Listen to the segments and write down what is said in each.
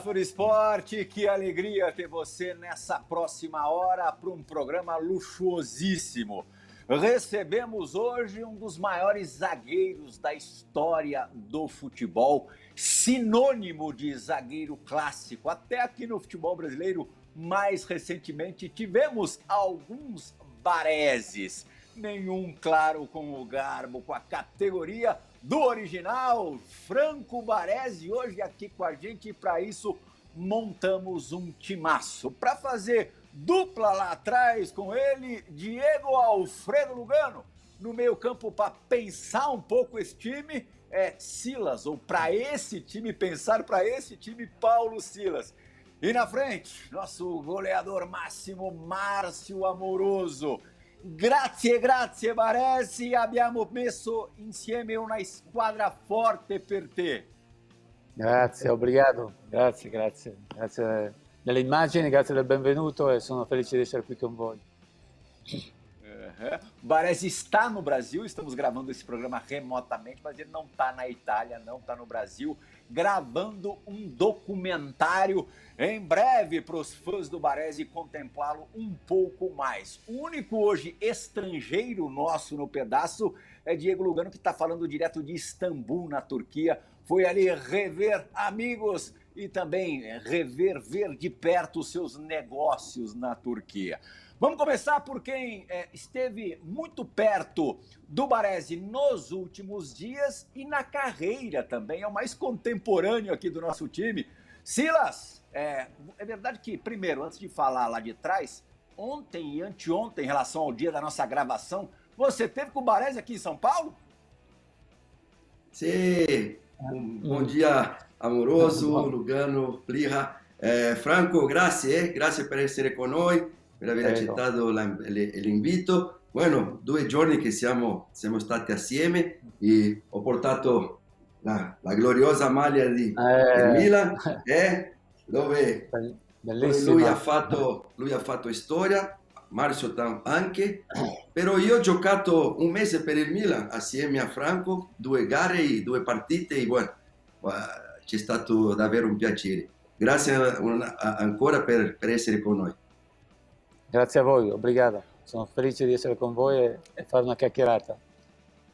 Fura Esporte, que alegria ter você nessa próxima hora para um programa luxuosíssimo. Recebemos hoje um dos maiores zagueiros da história do futebol, sinônimo de zagueiro clássico. Até aqui no futebol brasileiro, mais recentemente, tivemos alguns bareses. Nenhum, claro, com o garbo, com a categoria do original, Franco Baresi, hoje aqui com a gente e para isso montamos um timaço. Para fazer dupla lá atrás com ele, Diego Alfredo Lugano. No meio campo para pensar um pouco esse time é Silas, ou para esse time, pensar para esse time, Paulo Silas. E na frente, nosso goleador máximo, Márcio Amoroso. Grazie, grazie Baresi, abbiamo messo insieme una squadra forte per te. Grazie, obrigado, grazie, grazie, grazie delle immagini, grazie del benvenuto e sono felice di essere qui con voi. Uhum. Baresi está no Brasil, estamos gravando esse programa remotamente, mas ele não está na Itália, não está no Brasil, gravando um documentário em breve para os fãs do Baresi contemplá-lo um pouco mais. O único hoje estrangeiro nosso no pedaço é Diego Lugano, que está falando direto de Istambul, na Turquia. Foi ali rever amigos e também rever, ver de perto os seus negócios na Turquia. Vamos começar por quem é, esteve muito perto do Baresi nos últimos dias e na carreira também. É o mais contemporâneo aqui do nosso time. Silas, é, é verdade que, primeiro, antes de falar lá de trás, ontem e anteontem, em relação ao dia da nossa gravação, você teve com o Baresi aqui em São Paulo? Sim. Um bom dia, amoroso, Lugano, Plira. Eh, Franco, grazie, grazie per essere con noi, per aver accettato l'invito. Bueno, due giorni che siamo, siamo stati assieme e ho portato la, la gloriosa maglia di eh. Milan. Eh? dove, dove lui, ha fatto, lui, ha fatto, storia, Marcio anche, però io ho giocato un mese per il Milan assieme a Franco, due gare, due partite, e bueno, c'è stato davvero un piacere. Grazie ancora per, per essere con noi. Grazie a voi, obrigado. Sono felice di essere con voi e, e fare una chiacchierata.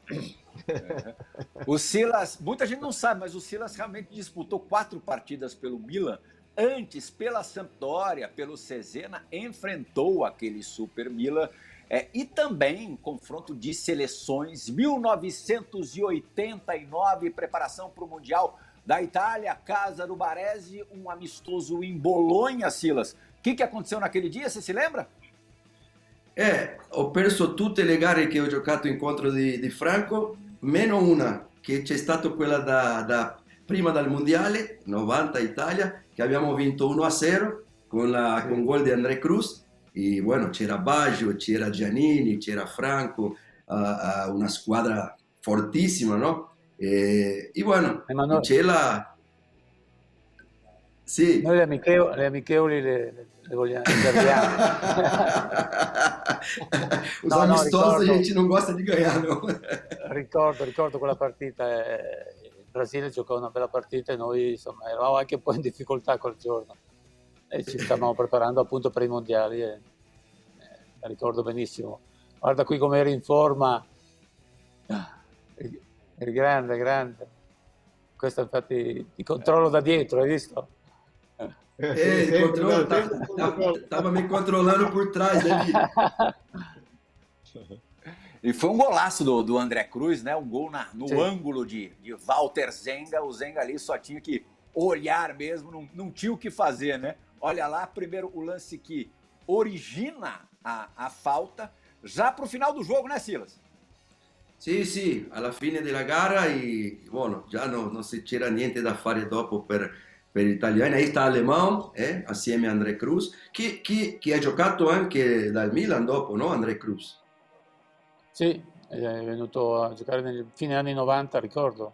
o Silas, muita gente não sabe, mas o Silas realmente disputou quatro partidas pelo Milan Antes, pela Sampdoria, pelo Cesena, enfrentou aquele Super Milan. É, e também confronto de seleções 1989, preparação para o Mundial da Itália, casa do Baresi, um amistoso em Bolonha, Silas. Que, que aconteceu naquele dia, você se lembra? É, ho perso tutte le gare che ho giocato incontro di, di Franco, meno una, che c'è stato quella da, da prima dal Mondiale, 90 Italia, che abbiamo vinto 1-0 con, la, con gol di André Cruz e bueno, c'era Baggio, c'era Giannini, c'era Franco, uh, uh, una squadra fortissima, no? E, e bueno, Emanuele. c'è la... Sì. Noi le, amichevoli le, amichevoli le, le vogliamo. Os no, no, a gente non gosta di ganhar, no? ricordo, ricordo quella partita, eh, Brasile giocò una bella partita e noi insomma eravamo anche un po' in difficoltà quel giorno e ci stavamo preparando appunto per i mondiali e eh, ricordo benissimo. Guarda qui come eri in forma, eri grande, grande. Questo infatti ti controllo da dietro, hai visto? Eh, il controllo, stava me controllando por trás aqui. E foi um golaço do, do André Cruz, né? Um gol na, no Sim. ângulo de, de Walter Zenga. O Zenga ali só tinha que olhar mesmo, não, não tinha o que fazer, né? Olha lá, primeiro o lance que origina a, a falta, já para o final do jogo, né, Silas? Sì, sì, alla fine della gara e bueno, già no, non si c'era niente da fare dopo per, per gli italiani. Aí sta Alemão, eh, assieme a André Cruz, che, che, che ha giocato anche dal Milan dopo, no? André Cruz. Sì, è venuto a giocare nel fine anni 90, ricordo,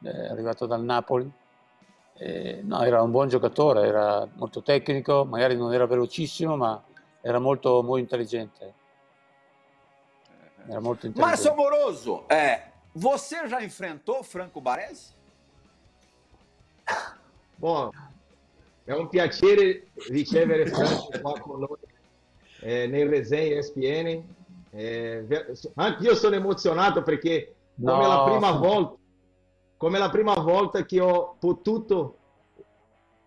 è arrivato dal Napoli. E, no, era un buon giocatore, era molto tecnico, magari non era velocissimo, ma era molto, molto intelligente. Era molto intelligente. Márcio Amoroso, é, você já enfrentou Franco Baresi? Bom, è un piacere ricevere Franco qua con noi eh, nei resenni ESPN. Eh, anche io sono emozionato perché come, no. la prima volta, come la prima volta che ho potuto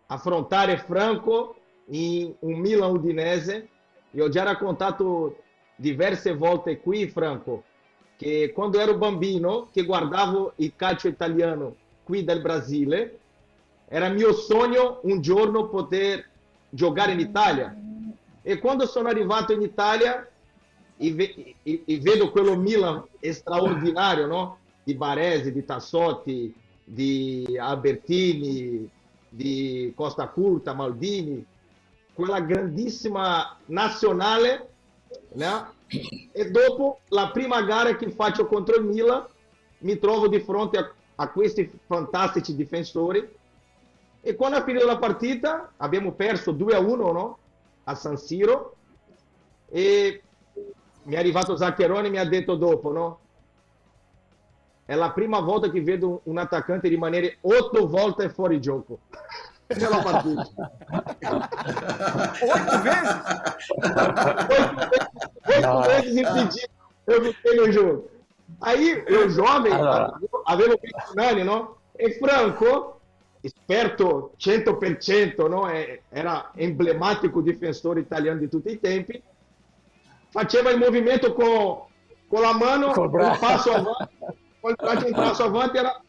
affrontare Franco in un Milan Udinese, io ho già raccontato diverse volte qui, Franco, che quando ero bambino, che guardavo il calcio italiano qui del Brasile, era mio sogno un giorno poter giocare in Italia. E quando sono arrivato in Italia e, e, e vedo quello Milan straordinario, no? Di Baresi, di Tassotti, di Albertini, di Costa Curta, Maldini, quella grandissima nazionale, né? e dopo la prima gara che faccio contro il Milan mi trovo di fronte a, a questi fantastici difensori e quando ha finito la partita abbiamo perso 2 a 1 no? a San Siro e mi è arrivato Zaccheroni e mi ha detto dopo no? è la prima volta che vedo un attaccante rimanere otto volte fuori gioco nella partita oito vezes oito vezes impedido eu fiquei no jogo aí eu jovem allora. avevo 21 anni no? e Franco esperto 100%, no? era emblematico difensore italiano di tutti i tempi, faceva il movimento con, con la mano, con il passo avanti, il passo avanti era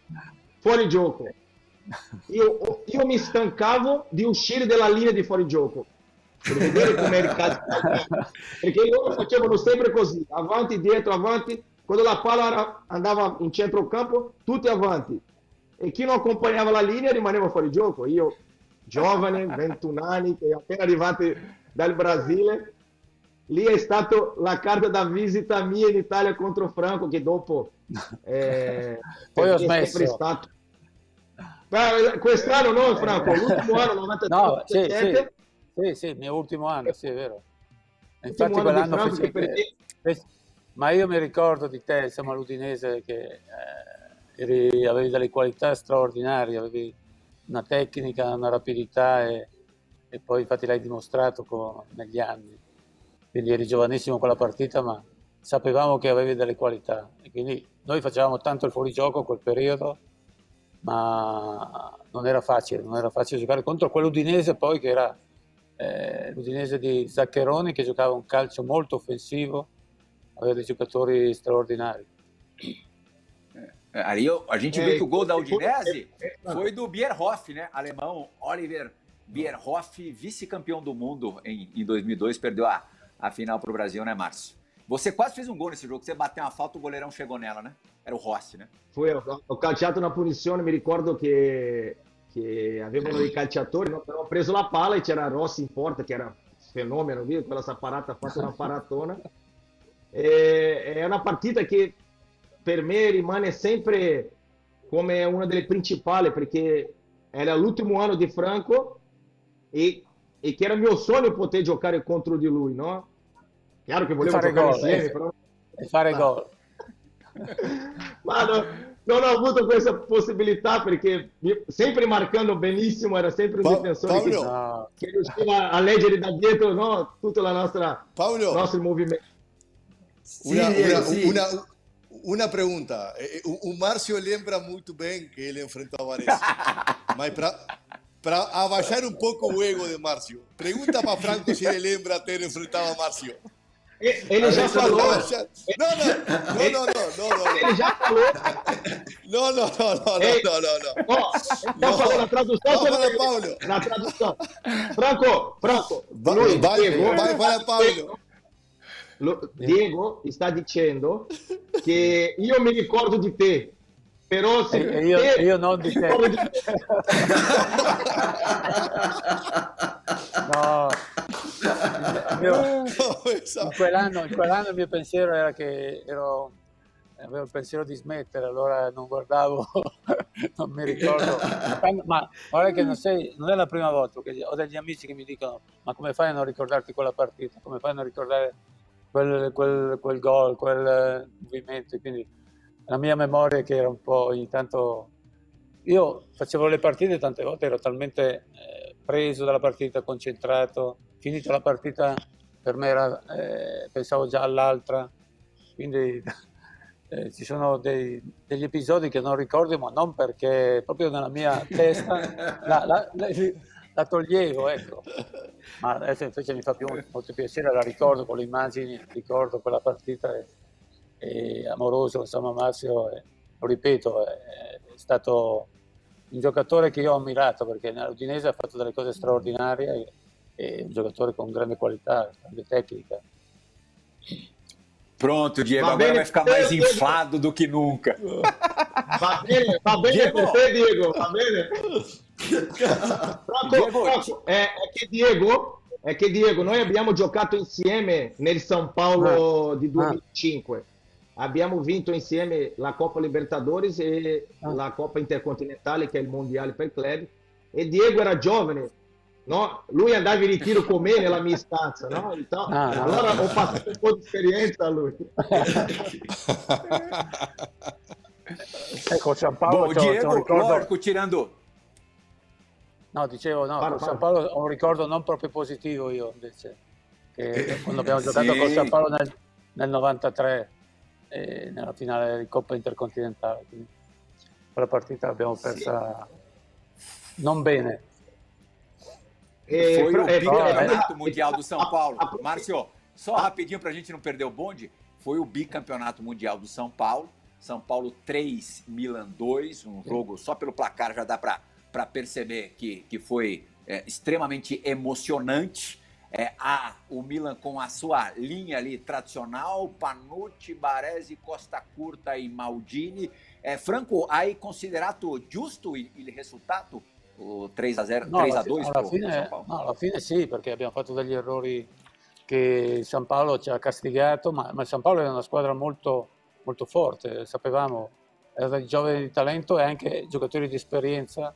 fuori gioco. Io, io, mi stancavo di uscire dalla linea di fuori gioco per vedere come era il caso perché loro facevano sempre così avanti, dietro, avanti. Quando la palla andava in centrocampo tutti avanti e chi non accompagnava la linea rimaneva fuori gioco. Io, giovane, 21 anni, che appena arrivati dal Brasile, lì è stata la carta da visita mia in Italia contro Franco, che dopo eh, poi ho smesso. Stato... Beh, quest'anno no, Franco, l'ultimo anno 93 no, sì, sì, sì, sì, il mio ultimo anno, sì, è vero. Infatti quell'anno fece... Ma io mi ricordo di te, insomma, l'Udinese che... Eh eri, avevi delle qualità straordinarie, avevi una tecnica, una rapidità e, e poi infatti l'hai dimostrato con, negli anni. Quindi eri giovanissimo con la partita, ma sapevamo che avevi delle qualità. E quindi noi facevamo tanto il fuorigioco quel periodo, ma non era facile, non era facile giocare contro quell'Udinese poi che era eh, l'Udinese di Zaccheroni che giocava un calcio molto offensivo, aveva dei giocatori straordinari. É, eu, a gente é, viu que o gol da Udinese é, é, foi do Bierhoff, né? Alemão Oliver Bierhoff, vice-campeão do mundo em, em 2002, perdeu a, a final para o Brasil, né, Márcio? Você quase fez um gol nesse jogo, você bateu uma falta, o goleirão chegou nela, né? Era o Rossi, né? Foi, ho calciato na punizione, mi ricordo che, che avevano dei calciatori, no? però ho preso la palla e c'era Rossi in porta, che era fenomeno, viu? quella saparata ha fatto una paratona. E, è una partita che per me rimane sempre come una delle principali perché era l'ultimo anno di Franco e, e che era mio sogno poter giocare contro di lui, no? Chiaro che volevo giocare gol, insieme, eh, però... E fare gol. Ma no, non ho avuto questa possibilità perché sempre marcando benissimo era sempre un pa- difensore che, che, riusciva a leggere da dietro no? tutto la nostra, Paolo, nostro movimento. Una, una, una, uma pergunta. O, Márcio lembra muito bem que ele enfrentou a Varese. Mas para abaixar um pouco o ego de Márcio, pergunta para Franco se ele lembra ter enfrentado a Márcio. Ele já falou. Não, não, não, não, não, não. Ele já falou. Não, não, não, não, não, não, não. Ó, tá falando na tradução. Fala, Paulo. Na tradução. Franco, Franco. Vai, vai, vai, vai, Paulo. Diego sta dicendo che io mi ricordo di te, però se e io, te, io non di te. Di te. no, mio, in, quell'anno, in quell'anno il mio pensiero era che ero avevo il pensiero di smettere, allora non guardavo, non mi ricordo. Ma guarda che non, sei, non è la prima volta che ho degli amici che mi dicono: Ma come fai a non ricordarti quella partita? Come fai a non ricordare quel, quel, quel gol, quel movimento. Quindi la mia memoria che era un po' ogni tanto... Io facevo le partite tante volte, ero talmente eh, preso dalla partita, concentrato, finita la partita per me era, eh, pensavo già all'altra, quindi eh, ci sono dei, degli episodi che non ricordo, ma non perché proprio nella mia testa la, la, la, la toglievo, ecco. Ma adesso invece mi fa più, molto piacere, la ricordo con le immagini, ricordo quella partita e, e amoroso, insomma Marzio, e, lo ripeto, è, è stato un giocatore che io ho ammirato perché nell'Udinese ha fatto delle cose straordinarie e, un giocatore con grande qualità, grande tecnica. Pronto, Diego, va agora vai ficar mais inflado do que nunca. Va bene, va bene Diego. per te, Diego, va bene. Franco, Diego, Franco, è, è, che Diego, è che Diego, noi abbiamo giocato insieme nel San Paolo ah. di 2005. Ah. Abbiamo vinto insieme la Coppa Libertadores e ah. la Coppa Intercontinentale, che è il mondiale per club. E Diego era giovane, no? lui andava in ritiro con me nella mia stanza, no? Então, ah, allora ho passato un po' di esperienza a lui. ecco, San Paolo Bom, Diego, lógico, tirando... No, dicevo, no, parla, San Paolo ho un ricordo non proprio positivo io invece, che quando abbiamo giocato sì. con San Paolo nel, nel 93, eh, nella finale di Coppa Intercontinentale. Quindi quella partita l'abbiamo persa sì. non bene. É, Foi o é, bicampeonato é, mundial do São Paulo. Márcio, só rapidinho para a gente não perder o bonde. Foi o bicampeonato mundial do São Paulo. São Paulo 3, Milan 2. Um jogo só pelo placar já dá para perceber que, que foi é, extremamente emocionante. É, a, o Milan com a sua linha ali tradicional, Panucci, Baresi, Costa Curta e Maldini. É, Franco, hai considerato giusto il, il risultato? o 3 a 0, no, 3 a 2 alla fine, no, alla fine sì, perché abbiamo fatto degli errori che San Paolo ci ha castigato, ma, ma San Paolo è una squadra molto, molto forte, sapevamo, era dei giovani di talento e anche giocatori di esperienza,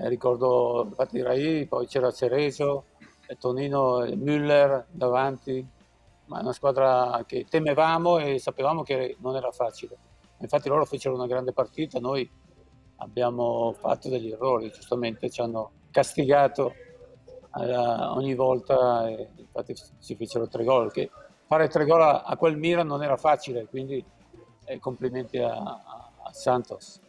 eh, ricordo infatti Rai, poi c'era Cereso, Tonino Müller davanti, ma una squadra che temevamo e sapevamo che non era facile. Infatti loro fecero una grande partita, noi abbiamo fatto degli errori, giustamente ci hanno castigato alla, ogni volta infatti si fecero tre gol. Che fare tre gol a, a, quel Milan non era facile, quindi eh, complimenti a, a Santos.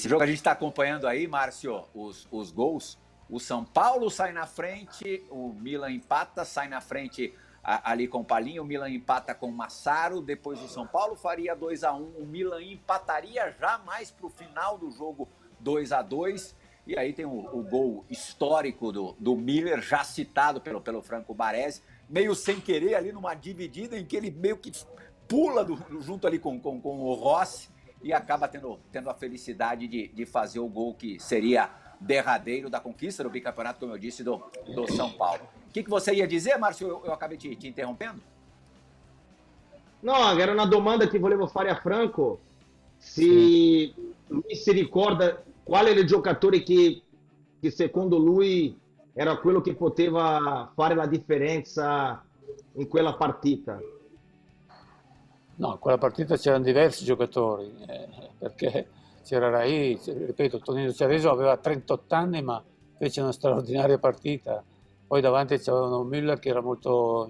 Esse jogo a gente está acompanhando aí, Márcio, os, os gols. O São Paulo sai na frente, o Milan empata, sai na frente ali com o Palinho, o Milan empata com o Massaro, depois o São Paulo faria 2 a 1 o Milan empataria já mais para o final do jogo 2 a 2 e aí tem o, o, gol histórico do, do Miller, já citado pelo, pelo Franco Baresi, meio sem querer ali numa dividida em que ele meio que pula do, junto ali com, com, com o Rossi e acaba tendo, tendo a felicidade de, de fazer o gol que seria derradeiro da conquista do bicampeonato, como eu disse, do, do São Paulo. O que, que você ia dizer, Márcio? Eu, eu acabei te, te interrompendo? No, era una domanda che volevo fare a Franco. Se sì. lui si ricorda qual era il giocatore che, che secondo lui era quello che poteva fare la differenza in quella partita. No, in quella partita c'erano diversi giocatori, eh, perché c'era Rai, ripeto, Tonino Cereso aveva 38 anni ma fece una straordinaria partita poi davanti c'erano Müller che era molto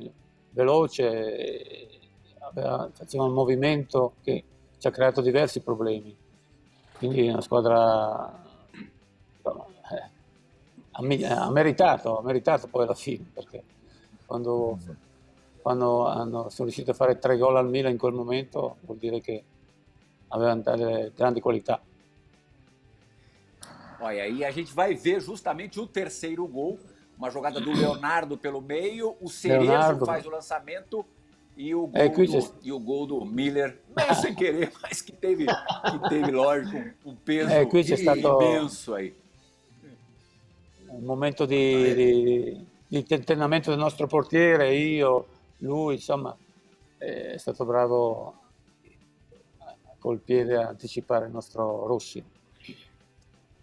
veloce, aveva, faceva un movimento che ci ha creato diversi problemi. Quindi una squadra insomma, eh, ha, meritato, ha meritato poi alla fine, perché quando, quando hanno, sono riusciti a fare tre gol al Milan in quel momento vuol dire che avevano delle grandi qualità. Olha, e a gente vai ver justamente o terceiro gol uma jogada do Leonardo pelo meio, o Cerezo Leonardo. faz o lançamento e o gol, é, do, e o gol do Miller, meio sem querer, mas que teve, que teve lógico, um, peso é, imenso aí. Un momento di, di, di tentennamento del nostro portiere, io, lui, insomma, è stato bravo col piede a anticipare il nostro Rossi.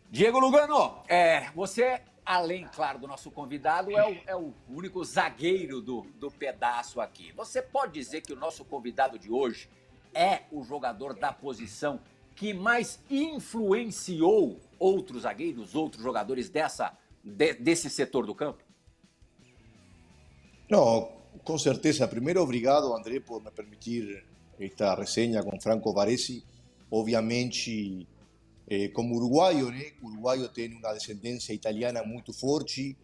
Diego Lugano, é, você além, claro, do nosso convidado, é o, é o único zagueiro do, do pedaço aqui. Você pode dizer que o nosso convidado de hoje é o jogador da posição que mais influenciou outros zagueiros, outros jogadores dessa, de, desse setor do campo? Não, Con certeza. Primero, obrigado, André, por me permitir esta reseña con Franco Varesi. Ovviamente, eh, como uruguayo, né? tiene una descendencia italiana muy fuerte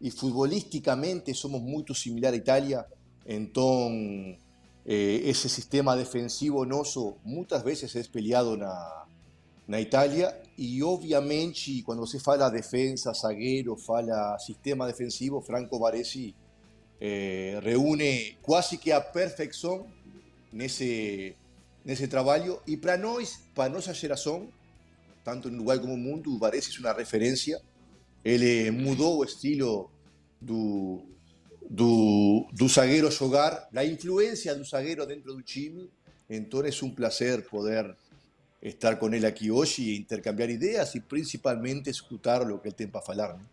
y futbolísticamente somos muy similar a Italia. Entonces, eh, ese sistema defensivo noso muchas veces es peleado na, na Italia y obviamente cuando se fala defensa, zaguero, fala sistema defensivo, Franco Varesi eh, reúne quase que a perfeição nesse nesse trabalho e para nós, para nossa geração, tanto no Uruguai como mundo, o Baresi é uma referência. Ele mudou o estilo do do, do zagueiro jogar, a influência do zagueiro dentro do time. Então é um prazer poder estar com ele aqui hoje e intercambiar ideias e principalmente escutar o que ele tem para falar. Né?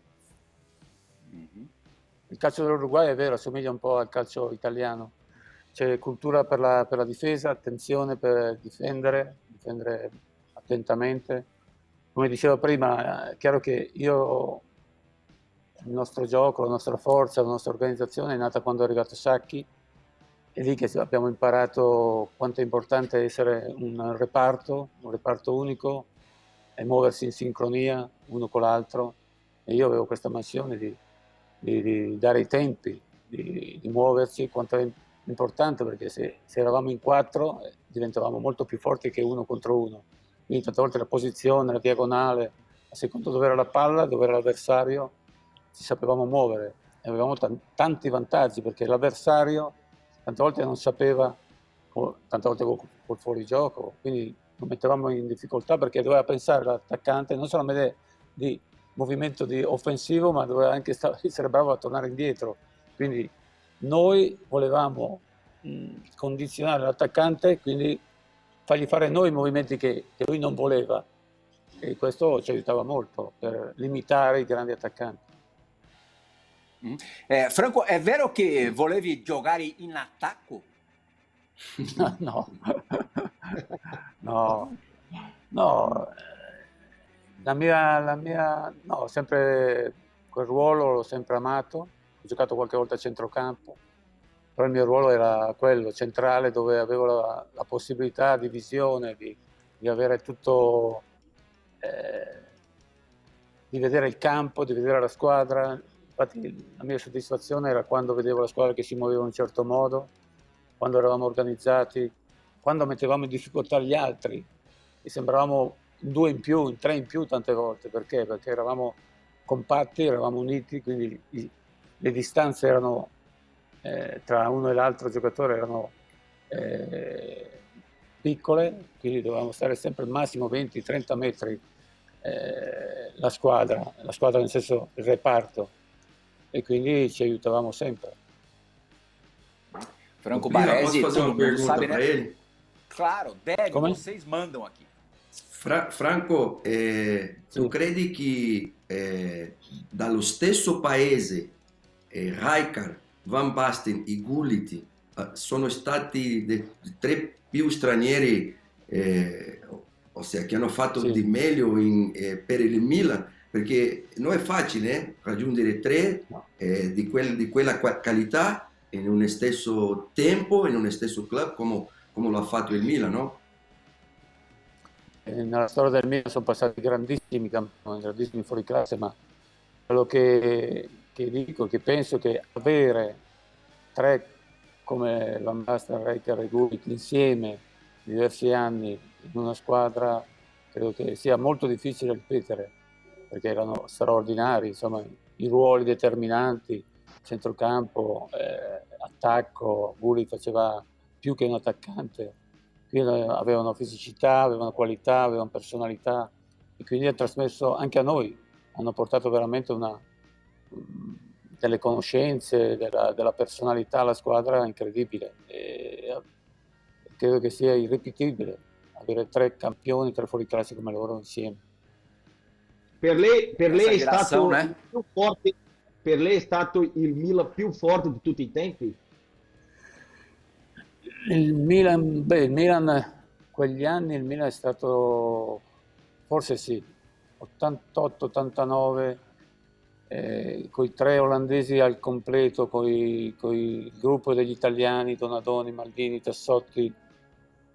Il calcio dell'Uruguay è vero, assomiglia un po' al calcio italiano. C'è cultura per la, per la difesa, attenzione per difendere, difendere attentamente. Come dicevo prima, è chiaro che io il nostro gioco, la nostra forza, la nostra organizzazione è nata quando è arrivato Sacchi. È lì che abbiamo imparato quanto è importante essere un reparto, un reparto unico e muoversi in sincronia uno con l'altro. E io avevo questa mansione di, di, di dare i tempi, di, di, muoversi, quanto è importante perché se, se eravamo in quattro eh, diventavamo molto più forti che uno contro uno. Quindi tante volte la posizione, la diagonale, a secondo dove era la palla, dove era l'avversario, ci sapevamo muovere e avevamo tanti vantaggi perché l'avversario tante volte non sapeva, tante volte col, col fuorigioco, quindi lo mettevamo in difficoltà perché doveva pensare l'attaccante non solamente di movimento di offensivo, ma doveva anche essere bravo a tornare indietro. Quindi noi volevamo mh, condizionare l'attaccante, quindi fargli fare noi i movimenti che, che lui non voleva e questo ci aiutava molto per limitare i grandi attaccanti. Eh, Franco, è vero che volevi giocare in attacco? no, no, no, la mia, la mia, no, sempre quel ruolo l'ho sempre amato, ho giocato qualche volta a centrocampo, però il mio ruolo era quello, centrale, dove avevo la, la possibilità di visione, di, di avere tutto, eh, di vedere il campo, di vedere la squadra, Infatti la mia soddisfazione era quando vedevo la squadra che si muoveva in un certo modo, quando eravamo organizzati, quando mettevamo in difficoltà gli altri. E sembravamo due in più, in tre in più tante volte. Perché? Perché eravamo compatti, eravamo uniti, quindi i, le distanze erano eh, tra uno e l'altro giocatore erano eh, piccole, quindi dovevamo stare sempre al massimo 20-30 metri eh, la squadra, la squadra nel senso il reparto e quindi ci aiutavamo sempre. Franco Baresi, todo mundo sabe, né? Claro, deve, Come? vocês mandam aqui. Fra Franco, eh, tu credi che eh, dallo stesso paese eh, Rijkaard, Van Basten e Gullit eh, sono stati i tre più stranieri, eh, ossia che hanno fatto sì. di meglio in, eh, per il Milan? perché non è facile raggiungere tre di, quel, di, quella qualità in un stesso tempo, in un stesso club come, come lo ha fatto il Milan, no? Eh, nella storia del Milan sono passati grandissimi campioni, grandissimi fuori classe, ma quello che, che dico, che penso che avere tre come Van Basten, Reiter e Gullit insieme diversi anni in una squadra credo che sia molto difficile ripetere perché erano straordinari, insomma, i ruoli determinanti, centrocampo, eh, attacco, Gulli faceva più che un attaccante, quindi avevano fisicità, avevano qualità, avevano personalità e quindi hanno trasmesso anche a noi, hanno portato veramente una, delle conoscenze, della, della, personalità alla squadra incredibile. E credo che sia irripetibile avere tre campioni, tre fuoriclassi come loro insieme. Per lei, per lei è stato eh? più forte, per lei è stato il Milan più forte di tutti i tempi? Il Milan, beh, il Milan quegli anni il Milan è stato, forse sì, 88-89, eh, con i tre olandesi al completo, con il gruppo degli italiani, Donadoni, Maldini, Tassotti,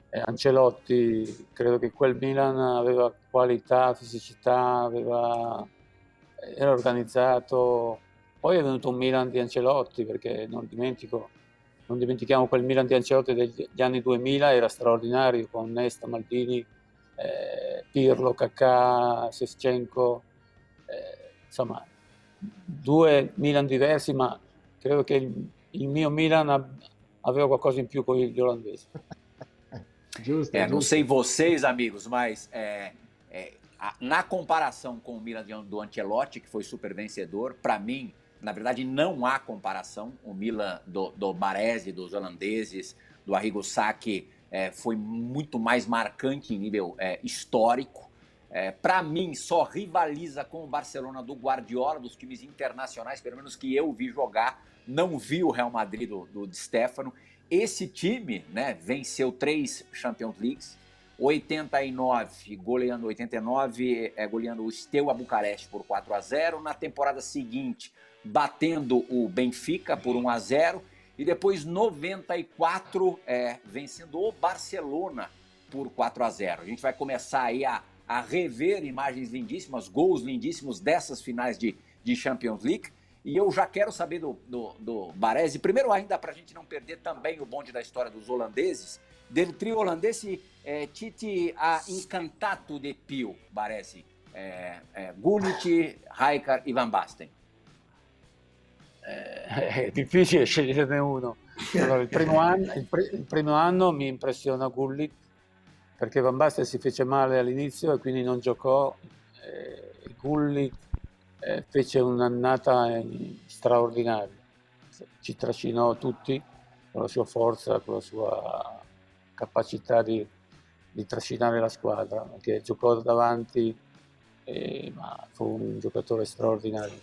eh, Ancelotti, credo che quel Milan aveva qualità, fisicità, aveva, era organizzato. Poi è venuto un Milan di Ancelotti, perché non dimentico, non dimentichiamo quel Milan di Ancelotti degli anni 2000, era straordinario con Nesta, Maldini, eh, Pirlo, Kakà, Sescenko, eh, insomma due Milan diversi, ma credo che il, il mio Milan aveva qualcosa in più con gli olandesi. Justo, é, não sei vocês, amigos, mas é, é, a, na comparação com o Milan do Ancelotti, que foi super vencedor, para mim, na verdade, não há comparação. O Milan do, do Baresi, dos holandeses, do Arrigo Sacchi, é, foi muito mais marcante em nível é, histórico. É, para mim, só rivaliza com o Barcelona do Guardiola, dos times internacionais, pelo menos que eu vi jogar. Não vi o Real Madrid do, do Stefano. Esse time, né, venceu três Champions Leagues, 89 goleando 89, é, goleando o Steaua Bucareste por 4 a 0, na temporada seguinte batendo o Benfica por 1 a 0 e depois 94 é, vencendo o Barcelona por 4 a 0. A gente vai começar aí a, a rever imagens lindíssimas, gols lindíssimos dessas finais de, de Champions League. E eu já quero saber do, do, do Baresi, primeiro ainda para a gente não perder também o bonde da história dos holandeses, del trio olandese eh, Titi ha incantato de più, Baresi, eh, eh, Gullit, Rijkaard e Van Basten. Eh, è difficile sceglierne uno. Allora, il, primo anno, il, pr- il, primo anno, mi impressiona Gullit perché Van Basten si fece male all'inizio e quindi non giocò. Eh, Gullit eh, fece un'annata straordinaria, ci trascinò tutti con la sua forza, con la sua capacità di, di trascinare la squadra, perché giocò davanti, eh, ma fu un giocatore straordinario.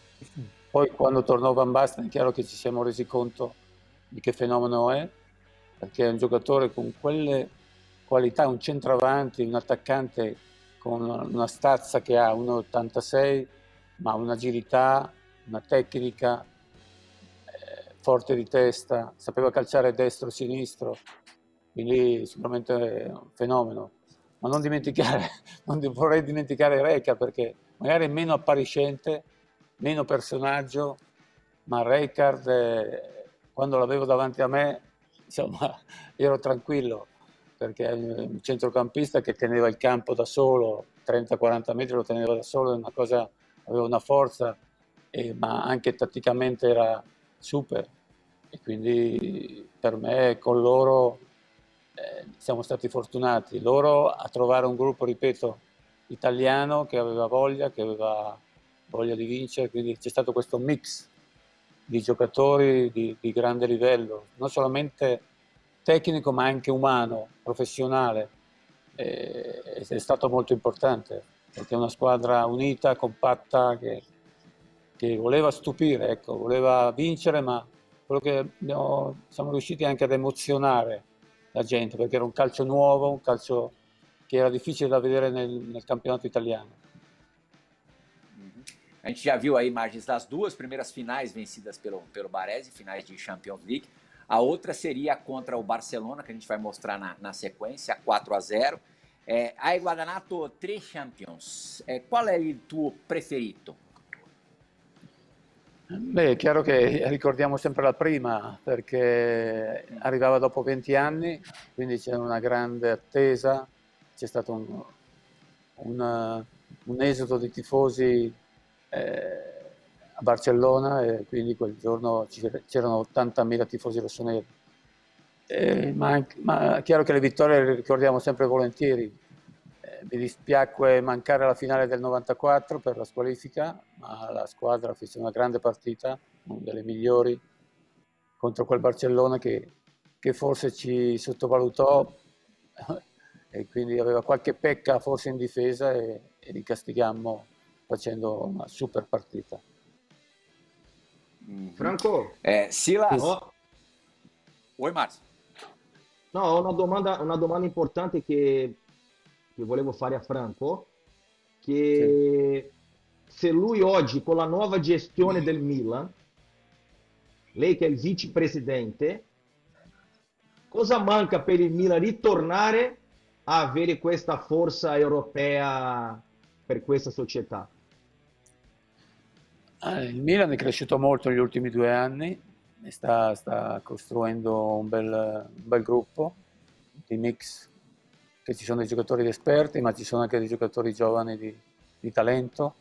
Poi quando tornò Van Basten è chiaro che ci siamo resi conto di che fenomeno è, perché è un giocatore con quelle qualità, un centravanti, un attaccante con una stazza che ha 1,86 ma un'agilità, una tecnica eh, forte di testa, sapeva calciare destro-sinistro, quindi sicuramente è un fenomeno. Ma non dimenticare, non vorrei dimenticare Reca perché magari è meno appariscente, meno personaggio, ma Reicard quando l'avevo davanti a me, insomma, ero tranquillo perché è un centrocampista che teneva il campo da solo, 30-40 metri lo teneva da solo, una cosa aveva una forza, eh, ma anche tatticamente era super. E quindi per me con loro siamo stati fortunati. Loro a trovare un gruppo, ripeto, italiano che aveva voglia, che aveva voglia di vincere, quindi c'è stato questo mix di giocatori di, di grande livello, non solamente tecnico ma anche umano, professionale, eh, è stato molto importante perché è una squadra unita, compatta, che, che voleva stupire, ecco, voleva vincere, ma quello che abbiamo, siamo riusciti anche ad emozionare la gente, perché era un calcio nuovo, un calcio che era difficile da vedere nel, nel campionato italiano. A gente já viu aí imagens das duas primeiras finais vencidas pelo, pelo Baresi, finais de Champions League. A outra seria contra o Barcelona, que a gente vai mostrar na, na sequência, 4 a 0 Eh, hai guadagnato tre Champions, eh, qual è il tuo preferito? Beh, è chiaro che ricordiamo sempre la prima perché arrivava dopo 20 anni, quindi c'è una grande attesa, c'è stato un, un, un esodo di tifosi eh, a Barcellona e quindi quel giorno c'erano 80.000 tifosi rossoneri eh, ma, ma, è chiaro che le vittorie le ricordiamo sempre volentieri. Mi dispiacque mancare la finale del 94 per la squalifica, ma la squadra fece una grande partita, una delle migliori, contro quel Barcellona che, che forse ci sottovalutò e quindi aveva qualche pecca forse in difesa e, e li castigammo facendo una super partita. Franco, eh, Silas. Oh. Oi, Márcio. No, una domanda, una domanda importante che, che volevo fare a Franco, che sì. se lui oggi con la nuova gestione del Milan, lei che è il vicepresidente, cosa manca per il Milan ritornare a avere questa forza europea per questa società? Ah, il Milan è cresciuto molto negli ultimi due anni, sta, sta costruendo un bel, un bel, gruppo di mix, che ci sono dei giocatori esperti, ma ci sono anche dei giocatori giovani di, di talento.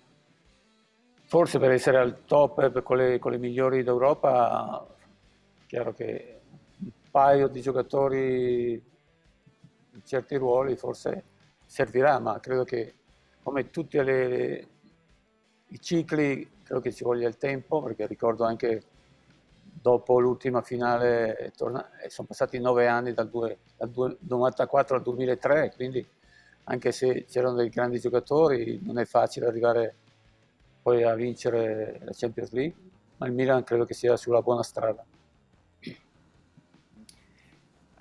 Forse per essere al top con le, con le migliori d'Europa, chiaro che un paio di giocatori in certi ruoli forse servirà, ma credo che come tutti le, i cicli, credo che ci voglia il tempo, perché ricordo anche dopo l'ultima finale torna, sono passati nove anni dal, due, dal 1994 al 2003, quindi anche se c'erano dei grandi giocatori non è facile arrivare poi a vincere la Champions League, ma il Milan credo che sia sulla buona strada.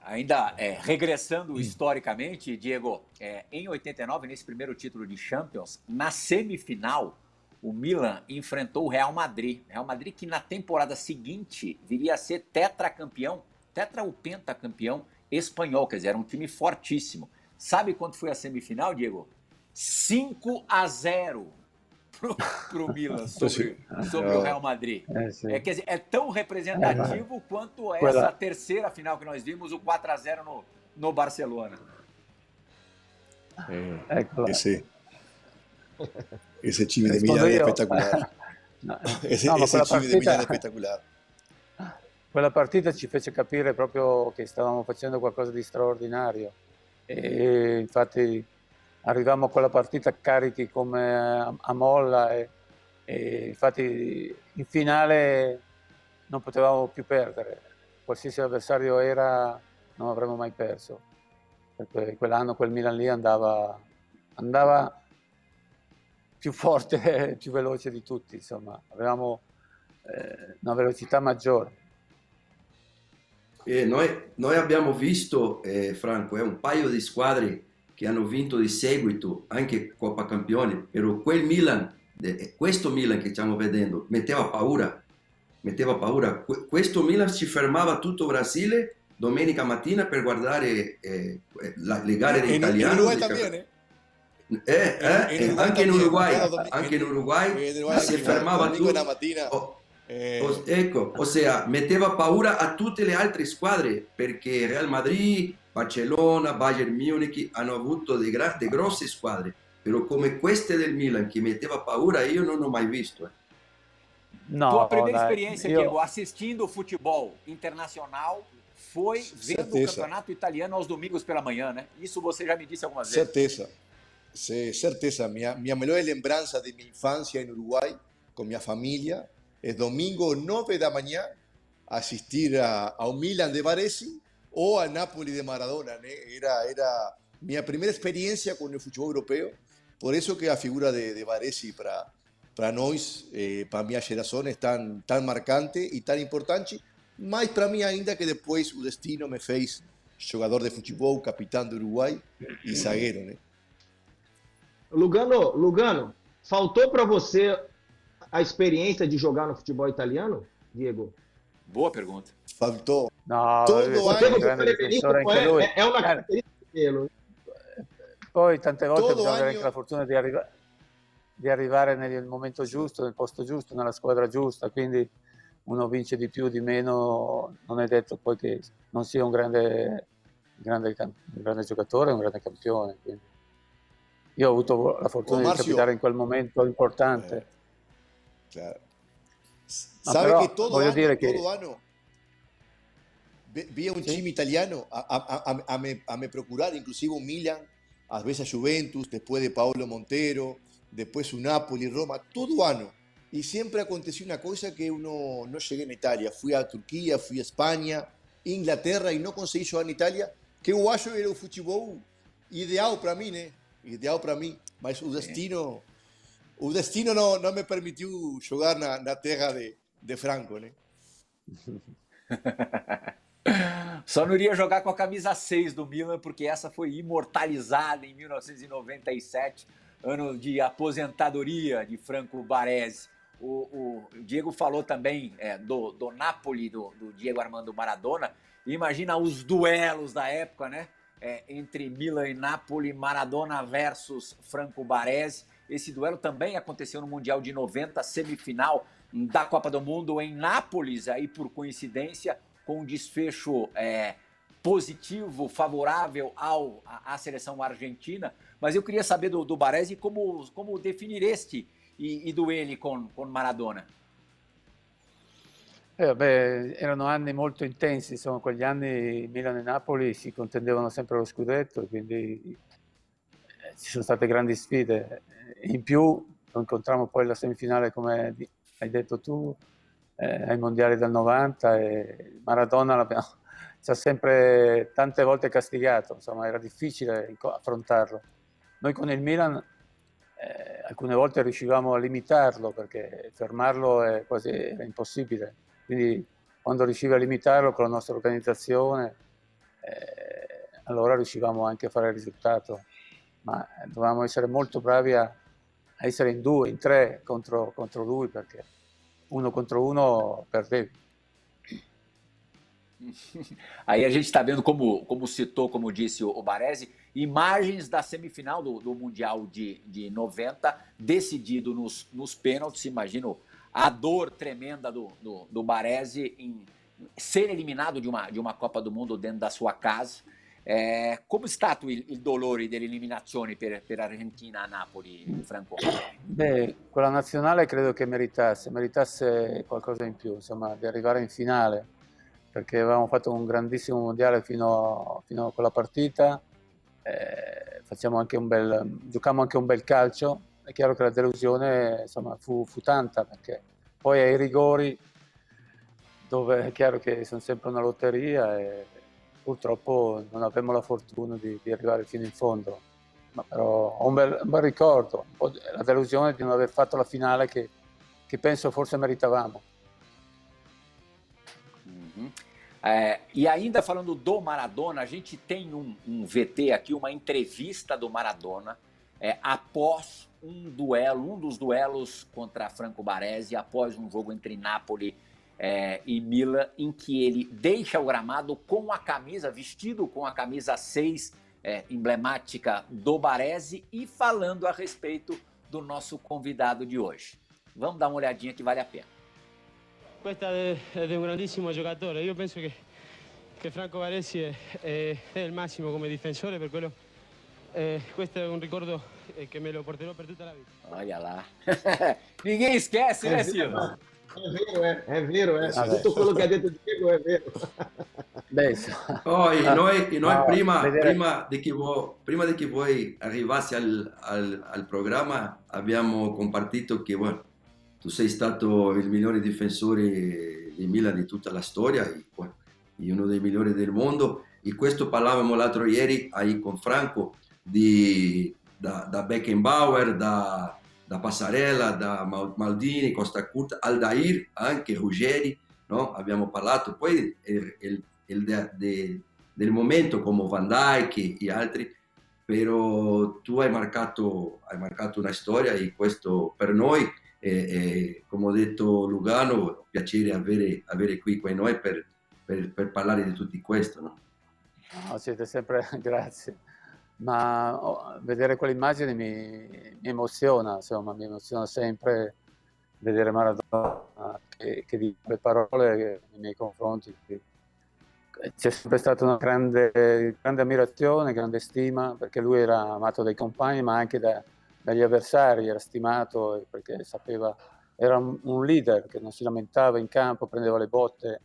Ainda é, regressando historicamente, Diego, é, em 89, nesse primeiro título de Champions, na semifinal, o Milan enfrentou o Real Madrid. Real Madrid que na temporada seguinte viria a ser tetracampeão, tetra ou pentacampeão espanhol, quer dizer, era um time fortíssimo. Sabe quanto foi a semifinal, Diego? 5 a 0 pro, pro Milan sobre, sobre o Real Madrid. É, é, quer dizer, é tão representativo é, quanto essa terceira final que nós vimos, o 4 a 0 no, no Barcelona. É, claro. Esse, time di Milano è spettacolare. no, ese, no, ese time partita, è spettacolare. Quella partita ci fece capire proprio che stavamo facendo qualcosa di straordinario. E infatti arrivavamo a quella partita carichi come a, a molla e, e, infatti in finale non potevamo più perdere. Qualsiasi avversario era non avremmo mai perso. Perché quell'anno quel Milan lì andava, andava più forte e più veloce di tutti, insomma, avevamo eh, una velocità maggiore. E noi, noi abbiamo visto, eh, Franco, è un paio di squadre che hanno vinto di seguito anche Coppa Campioni, però quel Milan, eh, questo Milan che stiamo vedendo, metteva paura, metteva paura. Questo Milan ci fermava tutto il Brasile domenica mattina per guardare eh, la, le gare di italiano. Di eh, eh, in anche in Uruguay, anche in Uruguay si fermava tutto. Oh, eh... o, ecco, ossia, metteva paura a tutte le altre squadre perché Real Madrid, Barcellona, Bayern Munich hanno avuto delle, gra- delle grosse squadre, però come queste del Milan che metteva paura io non ho mai visto. Eh. No, Tua primeira experiência, eu... Diego, assistindo futebol internacional foi vendo Certeza. o campeonato italiano aos domingos pela manhã, né? Isso você já me disse algumas vezes. Certeza. Sí, certeza. Mi, mi mejor lembranza de mi infancia en Uruguay con mi familia es domingo 9 de la mañana asistir a, a un Milan de Varese o a Napoli de Maradona. Era, era mi primera experiencia con el fútbol europeo. Por eso que la figura de, de Varese para, para nosotros, eh, para mi generación, es tan, tan marcante y tan importante. Más para mí ainda que después el destino me fez jugador de fútbol, capitán de Uruguay y zaguero. ¿no? Lugano, Lugano, faltou para você a experiência de jogar no futebol italiano, Diego? Boa pergunta. Faltou. No, Todo anche è, è, è una caratteristica dele. Poi tante volte bisogna avere anche la fortuna di, arriva- di, arrivare nel momento giusto, nel posto giusto, nella squadra giusta, quindi uno vince di più, di meno, non è detto poi che non sia un grande, grande, un grande giocatore, un grande campione. Quindi. Io ho avuto la fortuna oh, di capitare in quel momento importante. Eh, claro. Sabe che todo anno, dire che... todo anno vi un sí. italiano a, a, a, a, me, a me procurar, inclusive un Milan, a veces a Juventus, después de Paolo Montero, después un Napoli, Roma, todo ano. Y siempre aconteció una cosa que uno no llegué en Italia. Fui a Turquía, fui a España, Inglaterra y no conseguí jugar en Italia, que o acho era o futebol ideal para mim, né? Ideal para mim, mas o destino o destino não, não me permitiu jogar na, na terra de, de Franco, né? Só não iria jogar com a camisa 6 do Milan, porque essa foi imortalizada em 1997, ano de aposentadoria de Franco Baresi. O, o Diego falou também é, do, do Napoli, do, do, Diego Armando Maradona. Imagina os duelos da época, né? É, entre Milan e Napoli, Maradona versus Franco Baresi. Esse duelo também aconteceu no Mundial de 90, semifinal da Copa do Mundo em Nápoles, aí por coincidência, com um desfecho é, positivo, favorável ao, à, à, seleção argentina. Mas eu queria saber do, do Baresi como, como definir este e, e duelli con, con Maradona. Eh, beh, erano anni molto intensi, insomma, quegli anni Milano e Napoli si contendevano sempre lo scudetto, quindi eh, ci sono state grandi sfide. In più lo incontrammo poi alla semifinale, come hai detto tu, eh, ai mondiali del 90 e Maradona ci ha sempre tante volte castigato, insomma era difficile affrontarlo. Noi con il Milan eh, alcune volte riuscivamo a limitarlo perché fermarlo è quasi era impossibile. Quindi quando riuscivi a limitarlo con la nostra organizzazione, eh, allora riuscivamo anche a fare il risultato. Ma dovevamo essere molto bravi a, a essere in due, in tre contro, contro lui perché uno contro uno perdevi. Aí a gente está vendo, como, como citou, como disse o Baresi, imagens da semifinal do, do Mundial de, de 90, decidido nos, nos pênaltis. Imagino a dor tremenda do, do, do Baresi em ser eliminado de uma, de uma Copa do Mundo dentro da sua casa. Eh, come è stato il, dolore dell'eliminazione per, per, Argentina a Napoli, Franco? Beh, quella nazionale credo che meritasse, meritasse qualcosa in più, insomma, di arrivare in finale, perché avevamo fatto un grandissimo mondiale fino, fino a quella partita, eh, anche bel, giocammo anche un bel calcio, è chiaro che la delusione insomma, fu, fu tanta, perché poi ai rigori, dove è chiaro che sono sempre una lotteria, e, purtroppo non avevamo la fortuna di, di arrivare fino in fondo. Ma però ho un bel, un bel ricordo, un la delusione di non aver fatto la finale che, che penso forse meritavamo. Uhum. É, e ainda falando do Maradona, a gente tem um, um VT aqui, uma entrevista do Maradona é, após um duelo, um dos duelos contra Franco Baresi, após um jogo entre Nápoles é, e Mila, em que ele deixa o gramado com a camisa, vestido com a camisa 6, é, emblemática do Baresi, e falando a respeito do nosso convidado de hoje. Vamos dar uma olhadinha que vale a pena. Questa è di un grandissimo giocatore, io penso che, che Franco Baresi è, è, è, il massimo come difensore, per quello eh, questo è ricordo che me lo porterò per tutta la vita. Olha lá. Ninguém esquece, né, Silvio? È vero, eh? è vero, eh? tutto quello che ha detto Diego è vero. oh, e noi, e noi no, prima, prima, di che voi, prima di che voi arrivassi al, al, al, programma abbiamo compartito che bueno, tu sei stato il migliore difensore di Milan di tutta la storia e, bueno, uno dei migliori del mondo e questo parlavamo l'altro ieri con Franco di, da, da Beckenbauer, da da Passarella, da Maldini, Costa Curta, Aldair, anche Ruggeri, no? abbiamo parlato, poi il, il, il de, de, del momento come Van Dijk e altri, però tu hai marcato, hai marcato una storia e questo per noi, è, è, come ho detto Lugano, è un piacere avere, avere qui con noi per, per, per parlare di tutto questo. No? No, siete sempre, grazie ma oh, vedere quell'immagine mi, mi, emoziona, insomma, mi emoziona sempre vedere Maradona che, che dice le parole nei miei confronti. C'è sempre stata una grande, grande, ammirazione, grande stima, perché lui era amato dai compagni, ma anche da, dagli avversari, era stimato perché sapeva, era un, un, leader che non si lamentava in campo, prendeva le botte,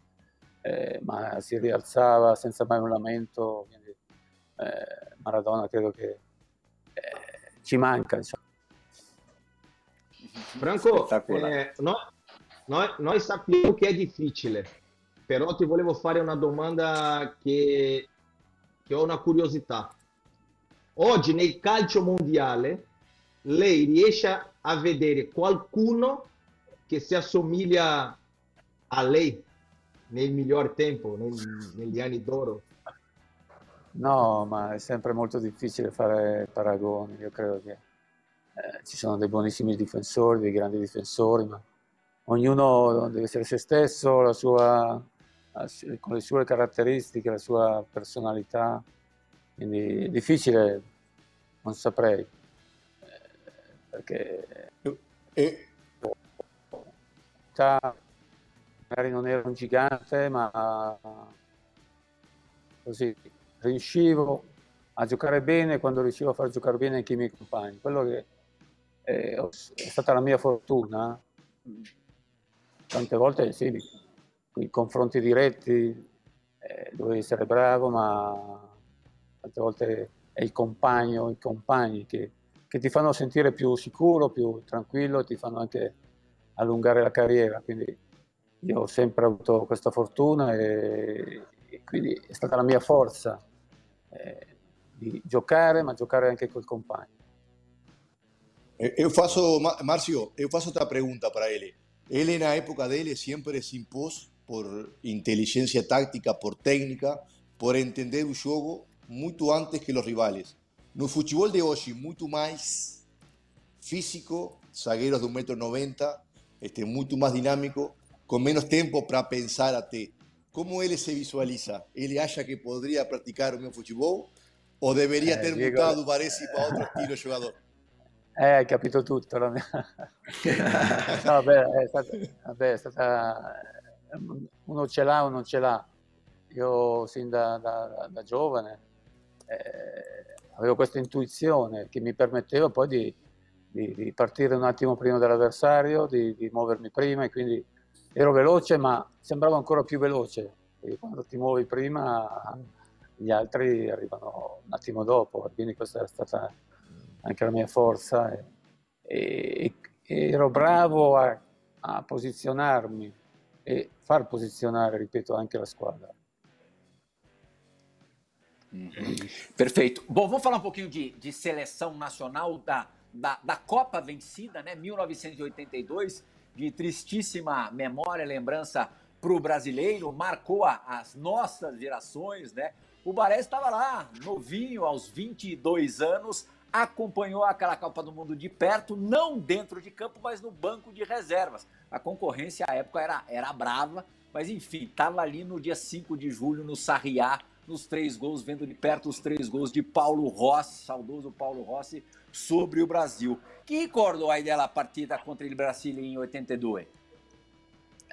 eh, ma si rialzava senza mai un lamento. Quindi, eh, Maradona credo che eh, ci manca. Insomma. Franco, eh, no, noi, noi, sappiamo che è difficile, però ti volevo fare una domanda che, che ho una curiosità. Oggi nel calcio mondiale lei riesce a vedere qualcuno che si assomiglia a lei nel miglior tempo, nel, negli anni d'oro? No, ma è sempre molto difficile fare paragoni. Io credo che eh, ci sono dei buonissimi difensori, dei grandi difensori, ma ognuno deve essere se stesso, la sua, con le sue caratteristiche, la sua personalità. Quindi è difficile, non saprei. Eh, perché e... magari non era un gigante, ma così riuscivo a giocare bene quando riuscivo a far giocare bene anche i miei compagni. Quello che è, è stata la mia fortuna. Tante volte sì, i confronti diretti eh, dovevi essere bravo, ma tante volte è il compagno, i compagni che, che ti fanno sentire più sicuro, più tranquillo e ti fanno anche allungare la carriera. Quindi io ho sempre avuto questa fortuna e, e quindi è stata la mia forza eh, di giocare, ma giocare anche col compagno. Eu faço, Márcio, eu faço outra pergunta para ele. Ele, na época dele, sempre se impôs por inteligência tática, por técnica, por entender o jogo muito antes que os rivais. No futebol de hoje, muito mais físico, zagueiros de 1,90m, este, muito mais dinâmico, com menos tempo para pensar até. Como ele se visualiza? Ele acha que poderia praticar o meu futebol? O deveria eh, ter Diego... mutado o Varese para outro estilo de jogador? Eh, hai capito tutto. La mia... no, beh, è stata, vabbè, è stata... Uno ce l'ha o non ce l'ha. Io sin da, da, da giovane eh, avevo questa intuizione che mi permetteva poi di, di, di partire un attimo prima dell'avversario, di, di muovermi prima e quindi ero veloce ma sembravo ancora più veloce e quando ti muovi prima gli altri arrivano un attimo dopo quindi questa è stata anche la mia forza e, e, e ero bravo a, a, posizionarmi e far posizionare, ripeto, anche la squadra. Uhum. Perfeito. Bom, vamos falar um pouquinho de, de seleção nacional da, da, da Copa vencida, né? 1982 de tristíssima memória, lembrança para o brasileiro, marcou a, as nossas gerações, né? O Baré estava lá, novinho, aos 22 anos, acompanhou aquela Copa do Mundo de perto, não dentro de campo, mas no banco de reservas. A concorrência à época era, era brava, mas enfim, estava ali no dia 5 de julho no Sarriá, nos três gols, vendo de perto os três gols de Paulo Rossi, saudoso Paulo Rossi, sobre o Brasil. Chi ricordo hai della partita contro il Brasile in 82?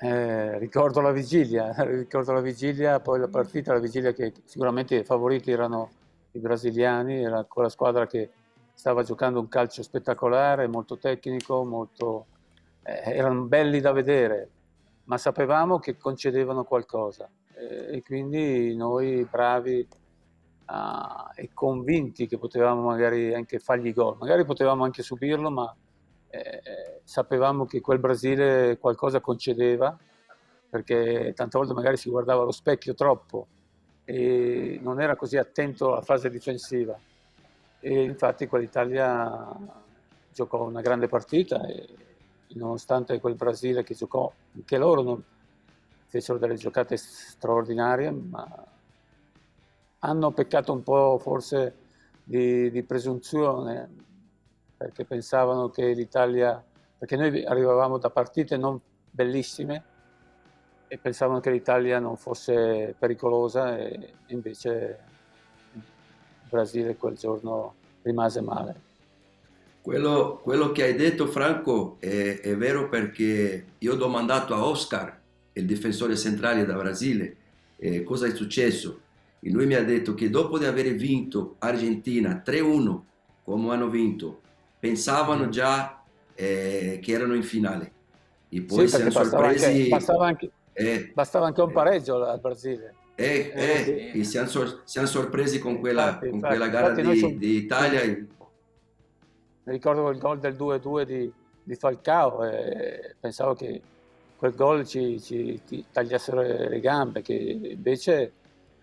Eh, ricordo la vigilia, ricordo la vigilia, poi la partita, la vigilia che sicuramente i favoriti erano i brasiliani, era quella squadra che stava giocando un calcio spettacolare, molto tecnico, molto, eh, erano belli da vedere, ma sapevamo che concedevano qualcosa eh, e quindi noi bravi uh, e convinti che potevamo magari anche fargli gol, magari potevamo anche subirlo, ma eh, sapevamo che quel Brasile qualcosa concedeva, perché tante volte magari si guardava allo specchio troppo e non era così attento alla fase difensiva. E infatti quell'Italia giocò una grande partita e nonostante quel Brasile che giocò, anche loro non, fecero delle giocate straordinarie, ma hanno peccato un po' forse di, di presunzione, perché pensavano che l'Italia, perché noi arrivavamo da partite non bellissime e pensavano che l'Italia non fosse pericolosa e invece il Brasile quel giorno rimase male. Quello, quello che hai detto Franco è, è, vero perché io ho domandato a Oscar, il difensore centrale da Brasile, eh, cosa è successo e lui mi ha detto che dopo di aver vinto Argentina 3-1, come hanno vinto, pensavano mm. già eh, che erano in finale. E poi sì, si sono sorpresi. Anche, bastava, anche, eh, bastava, anche, un pareggio al Brasile. Eh, eh, e si hanno, sor- si hanno sorpresi con quella, infatti, con quella gara di, sono... di, Italia. Mi ricordo il gol del 2-2 di, di Falcao e pensavo che quel gol ci, ci, ci tagliassero le gambe, che invece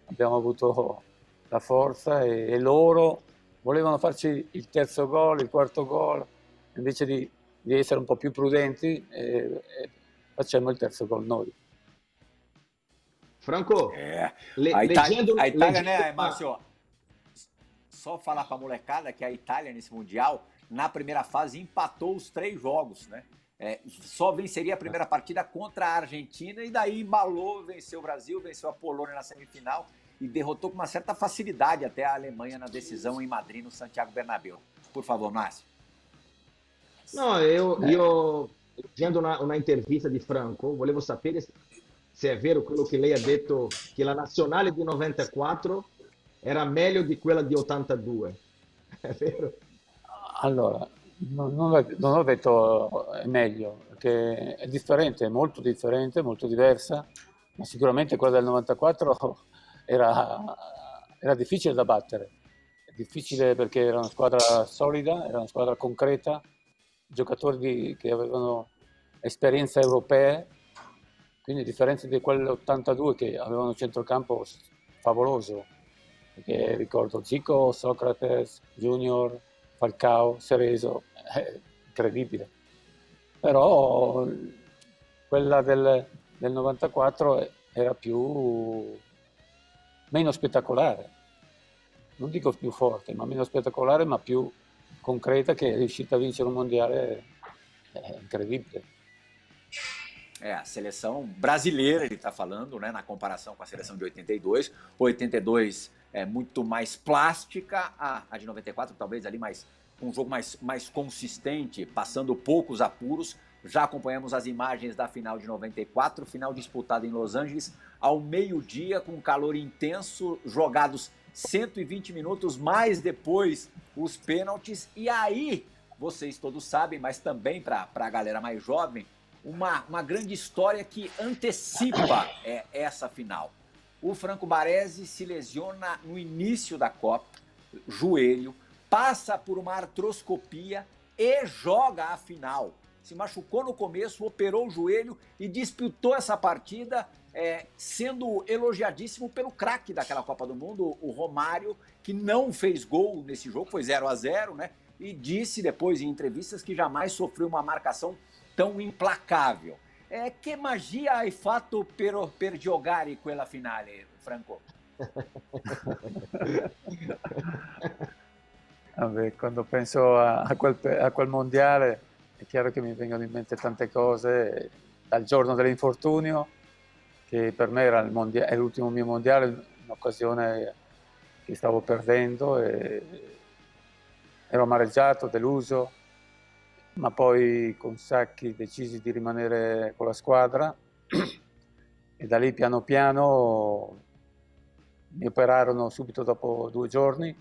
abbiamo avuto la forza e, e loro volevano farci il terzo gol, il quarto gol, invece di, di essere un po' più prudenti e, e facciamo il terzo gol noi. Franco, é, le, a Itália, a Itália né, Márcio? Só falar para a molecada que a Itália nesse Mundial, na primeira fase, empatou os três jogos, né? É, só venceria a primeira partida contra a Argentina e daí embalou, venceu o Brasil, venceu a Polônia na semifinal e derrotou com uma certa facilidade até a Alemanha na decisão em Madrid, no Santiago Bernabéu. Por favor, Márcio. No, io, eh. io leggendo una, una, intervista di Franco, volevo sapere se è vero quello che lei ha detto, che la nazionale di 94 era meglio di quella di 82. È vero? Allora, non, non ho detto è meglio, perché è differente, è molto differente, molto diversa, ma sicuramente quella del 94 era, era difficile da battere. Difficile perché era una squadra solida, era una squadra concreta, giocatori di, che avevano esperienze europee, quindi a differenza di quelle 82 che avevano un centrocampo favoloso, perché ricordo Zico, Socrates, Junior, Falcao, Cereso, è incredibile. Però quella del, del 94 era più meno spettacolare, non dico più forte, ma meno spettacolare, ma più concreta che è riuscita a vincere un mondiale é incredibile. É, a seleção brasileira, ele está falando, né, na comparação com a seleção de 82. 82 é muito mais plástica, a, a de 94 talvez ali mais um jogo mais, mais consistente, passando poucos apuros. Já acompanhamos as imagens da final de 94, final disputada em Los Angeles, ao meio-dia, com calor intenso, jogados 120 minutos, mais depois os pênaltis. E aí, vocês todos sabem, mas também para a galera mais jovem, uma, uma grande história que antecipa é, essa final. O Franco Baresi se lesiona no início da Copa, joelho, passa por uma artroscopia e joga a final. Se machucou no começo, operou o joelho e disputou essa partida, é, sendo elogiadíssimo pelo craque daquela Copa do Mundo, o Romário, que não fez gol nesse jogo, foi 0 a 0 né? E disse depois em entrevistas que jamais sofreu uma marcação tão implacável. É, que magia hai fatto per, per giocare quella finale, Franco? Vabbè, quando penso a, a, quel, a, quel, mondiale è chiaro che mi vengono in mente tante cose, dal giorno dell'infortunio, che per me era l'ultimo mio mondiale, un'occasione che stavo perdendo, e ero amareggiato, deluso, ma poi con Sacchi decisi di rimanere con la squadra. E da lì piano piano mi operarono subito dopo due giorni.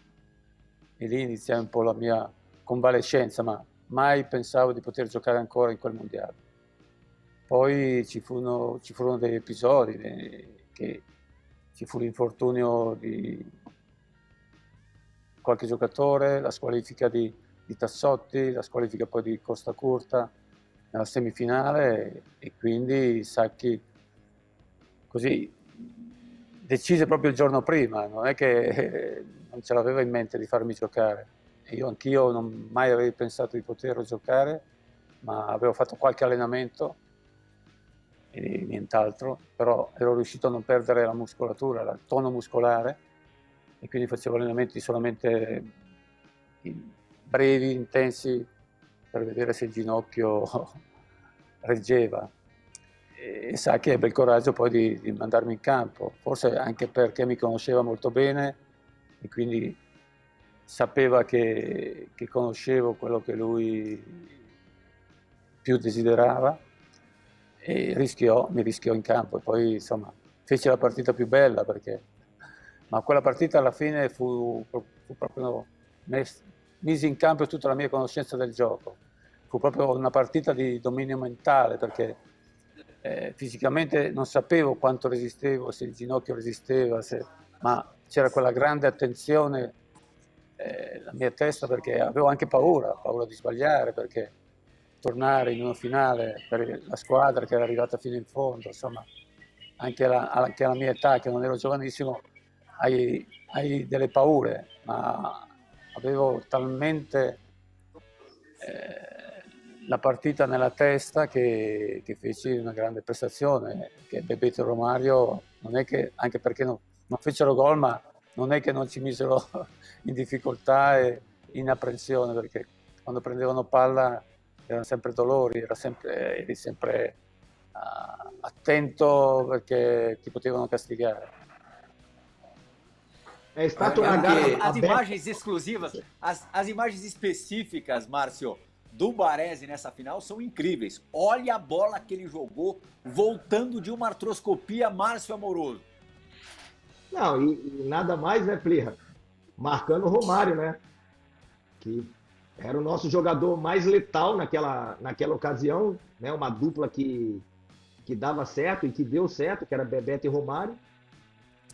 E lì iniziai un po' la mia convalescenza, ma mai pensavo di poter giocare ancora in quel mondiale. Poi ci furono, ci furono degli episodi che ci fu l'infortunio di qualche giocatore, la squalifica di, di Tassotti, la squalifica poi di Costa Curta nella semifinale e quindi Sacchi così decise proprio il giorno prima, non è che non ce l'aveva in mente di farmi giocare. Io anch'io non mai avevo pensato di poterlo giocare, ma avevo fatto qualche allenamento e nient'altro, però ero riuscito a non perdere la muscolatura, il tono muscolare e quindi facevo allenamenti solamente brevi, intensi, per vedere se il ginocchio reggeva. E sa che ebbe il coraggio poi di, di mandarmi in campo, forse anche perché mi conosceva molto bene e quindi sapeva che, che conoscevo quello che lui più desiderava e rischiò, mi rischiò in campo. E poi insomma fece la partita più bella perché ma quella partita alla fine fu, fu proprio misi in campo tutta la mia conoscenza del gioco. Fu proprio una partita di dominio mentale perché eh, fisicamente non sapevo quanto resistevo, se il ginocchio resisteva, se, ma c'era quella grande attenzione eh, la mia testa perché avevo anche paura, paura di sbagliare perché tornare in una finale per la squadra che era arrivata fino in fondo, insomma, anche, alla, anche alla mia età, che non ero giovanissimo, hai, hai delle paure, ma avevo talmente eh, la partita nella testa che, che, feci una grande prestazione, che Bebeto Romario non è che, anche perché non, non fecero gol, ma non è che non ci misero in difficoltà e in apprensione, perché quando prendevano palla erano sempre dolori, era sempre, eri sempre uh, attento perché ti potevano castigare. É stato uma gara As imagens exclusivas, as, as imagens específicas, Márcio, do Baresi nessa final são incríveis. Olha a bola que ele jogou voltando de uma artroscopia, Márcio Amoroso. Não, e, e nada mais, né, Plirra? Marcando o Romário, né? Que era o nosso jogador mais letal naquela, naquela ocasião, né? Uma dupla que, que dava certo e que deu certo, que era Bebeto e Romário.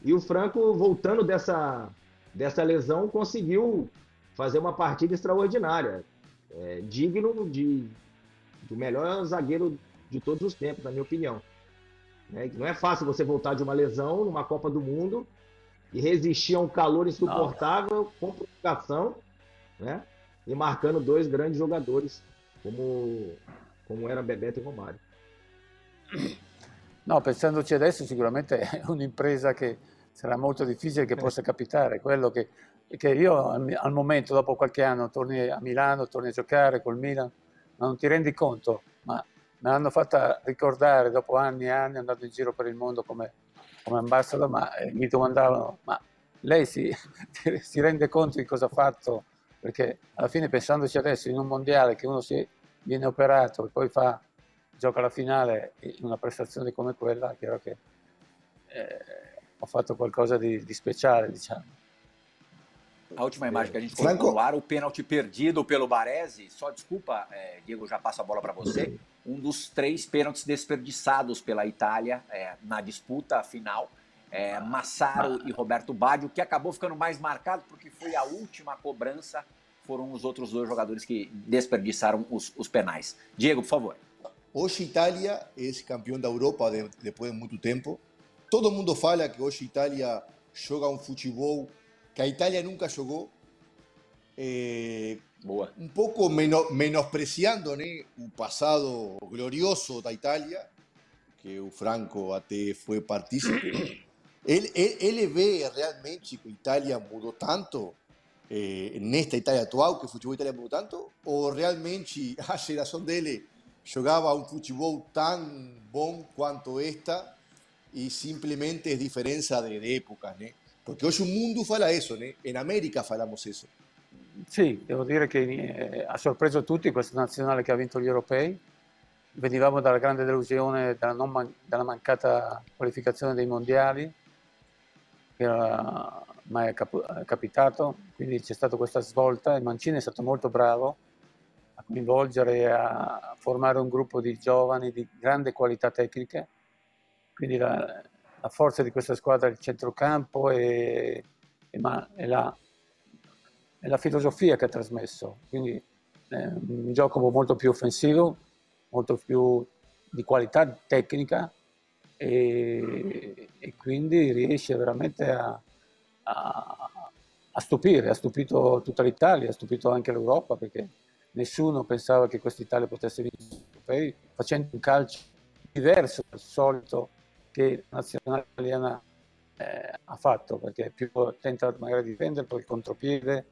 E o Franco, voltando dessa, dessa lesão, conseguiu fazer uma partida extraordinária. É, digno de, do melhor zagueiro de todos os tempos, na minha opinião. É, não é fácil você voltar de uma lesão numa Copa do Mundo e resistir a um calor insuportável, com prorrogação, né? E marcando dois grandes jogadores, como, como era Bebeto e Romário. No, pensandoci adesso sicuramente è un'impresa che sarà molto difficile che possa capitare. Quello che, che io al momento, dopo qualche anno, torni a Milano, torni a giocare col Milan, ma non ti rendi conto, ma me l'hanno fatta ricordare dopo anni e anni andando in giro per il mondo come, come ambassador, ma eh, mi domandavano, ma lei si, si, rende conto di cosa ha fatto? Perché alla fine pensandoci adesso in un mondiale che uno si, viene operato e poi fa, gioca la finale in una prestazione come quella, è chiaro che eh, ho fatto qualcosa di, di speciale, diciamo. A última imagem que a gente colocou no ar, o pênalti perdido pelo Baresi. Só desculpa, é, Diego, já passa a bola para você. Um dos três pênaltis desperdiçados pela Itália é, na disputa final. É, Massaro e Roberto Baggio, que acabou ficando mais marcado porque foi a última cobrança. Foram os outros dois jogadores que desperdiçaram os, os penais. Diego, por favor. Hoje Itália é campeão da Europa de, depois de muito tempo. Todo mundo fala que hoje Itália joga um futebol que a Italia nunca jugó, Un poco menospreciando un pasado glorioso de Italia, que Franco até foi partícipe. ele, ele, ele, realmente que a Itália mudou tanto, eh, nesta Italia atual, que o futebol italiano mudou tanto, ou realmente a geração dele jogava un futebol tão bom quanto esta y simplemente es diferencia de, de épocas. Porque hoy o mundo fala isso, né? Em América falamos eso. Sì, devo dire che eh, ha sorpreso tutti questa nazionale che ha vinto gli europei. Venivamo dalla grande delusione dalla, man- dalla mancata qualificazione dei mondiali, che era mai cap- capitato, quindi c'è stata questa svolta e Mancini è stato molto bravo a coinvolgere e a formare un gruppo di giovani di grande qualità tecnica. Quindi la, la forza di questa squadra è il centrocampo e, e, ma, e, la, e, la, filosofia che ha trasmesso. Quindi è un gioco molto più offensivo, molto più di qualità tecnica e, e quindi riesce veramente a, a, a, stupire. Ha stupito tutta l'Italia, ha stupito anche l'Europa perché nessuno pensava che questa Italia potesse vincere facendo un calcio diverso dal solito che la nazionale italiana eh, ha fatto, perché più tenta magari di difendere poi il contropiede,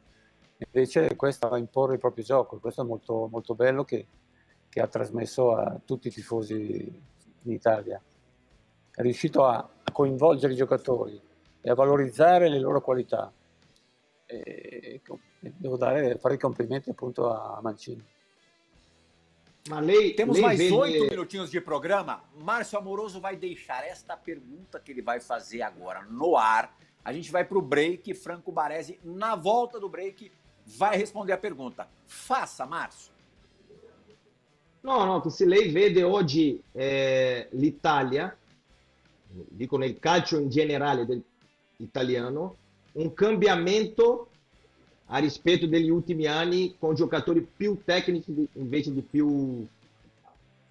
invece questa va a imporre il proprio gioco, questo è molto, molto bello che, che, ha trasmesso a tutti i tifosi in Italia. È riuscito a, a coinvolgere i giocatori e a valorizzare le loro qualità. E, e devo dare, fare i complimenti appunto a Mancini. Mas lei, Temos lei mais oito minutinhos de programa. Márcio Amoroso vai deixar esta pergunta que ele vai fazer agora no ar. A gente vai para o break. Franco Baresi, na volta do break, vai responder a pergunta. Faça, Márcio. No, no, che se lei vede oggi eh, l'Italia, dico nel calcio in generale del italiano, un cambiamento a rispetto degli ultimi anni con giocatori più tecnici invece di più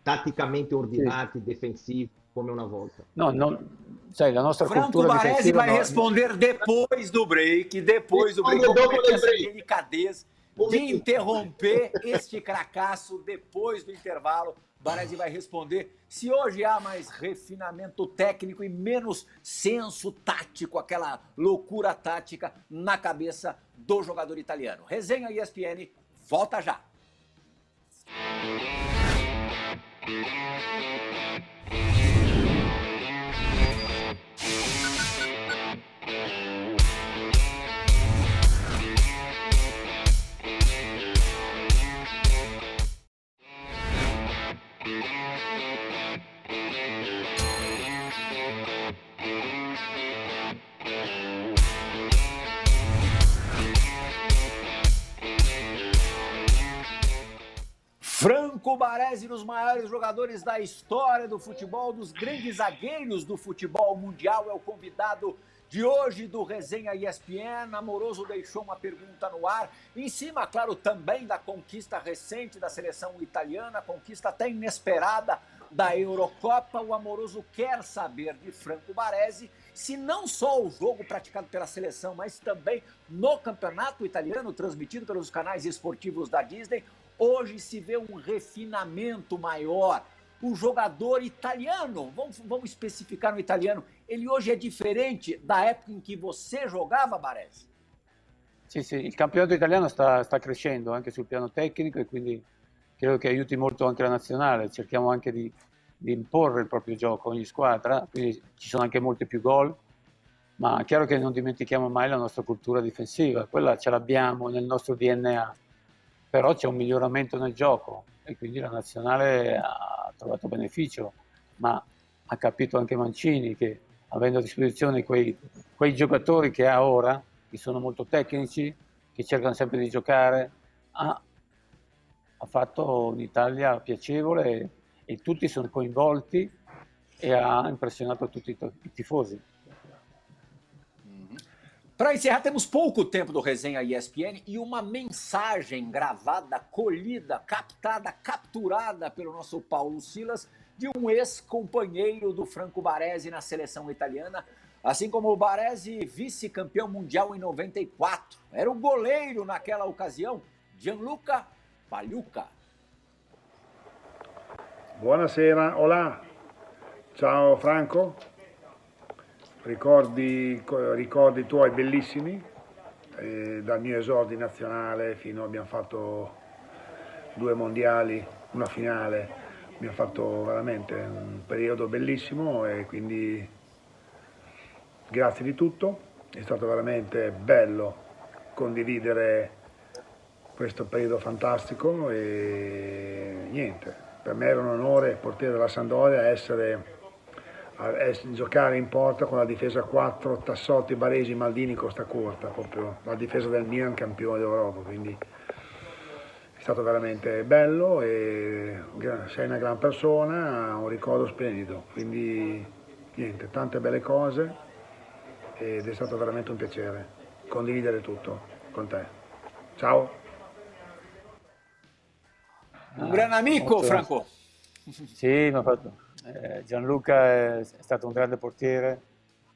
tatticamente ordinati, sì. difensivi come una volta. No, non, sai, la nostra Franco cultura Baresi vai no, responder depois do break, depois do break, como é essa delicadeza de interromper este cracaço depois do intervalo. Baresi vai responder se hoje há mais refinamento técnico e menos senso tático, aquela loucura tática na cabeça do jogador italiano. Resenha ESPN, volta já. Thank you. Franco Baresi, um dos maiores jogadores da história do futebol, dos grandes zagueiros do futebol mundial, é o convidado de hoje do Resenha ESPN. Amoroso deixou uma pergunta no ar, em cima, claro, também da conquista recente da seleção italiana, conquista até inesperada da Eurocopa. O Amoroso quer saber de Franco Baresi se não só o jogo praticado pela seleção, mas também no campeonato italiano, transmitido pelos canais esportivos da Disney, Hoje se vê um refinamento maior. O jogador italiano, vamos, vamos especificar no italiano, ele hoje é diferente da época em que você jogava, Baresi? Sì, sì, il campionato italiano sta, sta, crescendo anche sul piano tecnico e quindi credo che aiuti molto anche la nazionale. Cerchiamo anche di, di imporre il proprio gioco ogni squadra, quindi ci sono anche molti più gol, ma è chiaro che non dimentichiamo mai la nostra cultura difensiva, quella ce l'abbiamo nel nostro DNA però c'è un miglioramento nel gioco e quindi la nazionale ha trovato beneficio, ma ha capito anche Mancini che avendo a disposizione quei, quei giocatori che ha ora, che sono molto tecnici, che cercano sempre di giocare, ha, ha fatto un'Italia piacevole e, e, tutti sono coinvolti e ha impressionato tutti i, i tifosi. Para encerrar, temos pouco tempo do Resenha ESPN e uma mensagem gravada, colhida, captada, capturada pelo nosso Paulo Silas, de um ex-companheiro do Franco Baresi na seleção italiana, assim como o Baresi, vice-campeão mundial em 94. Era o goleiro naquela ocasião, Gianluca Pagliuca. Buonasera, olá. Ciao Franco. Ricordi, ricordi tuoi bellissimi, eh, dal mio esordio nazionale fino abbiamo fatto due mondiali, una finale, abbiamo fatto veramente un periodo bellissimo e quindi grazie di tutto, è stato veramente bello condividere questo periodo fantastico e niente, per me era un onore portiere della Sandoria essere giocare in porta con la difesa 4, Tassotti, Baresi, Maldini, Costa Corta, proprio la difesa del Milan campione d'Europa, quindi è stato veramente bello e sei una gran persona, un ricordo splendido, quindi niente, tante belle cose ed è stato veramente un piacere condividere tutto con te. Ciao. Un gran amico, Franco. Sì, mi ha fatto eh, Gianluca è, è, stato un grande portiere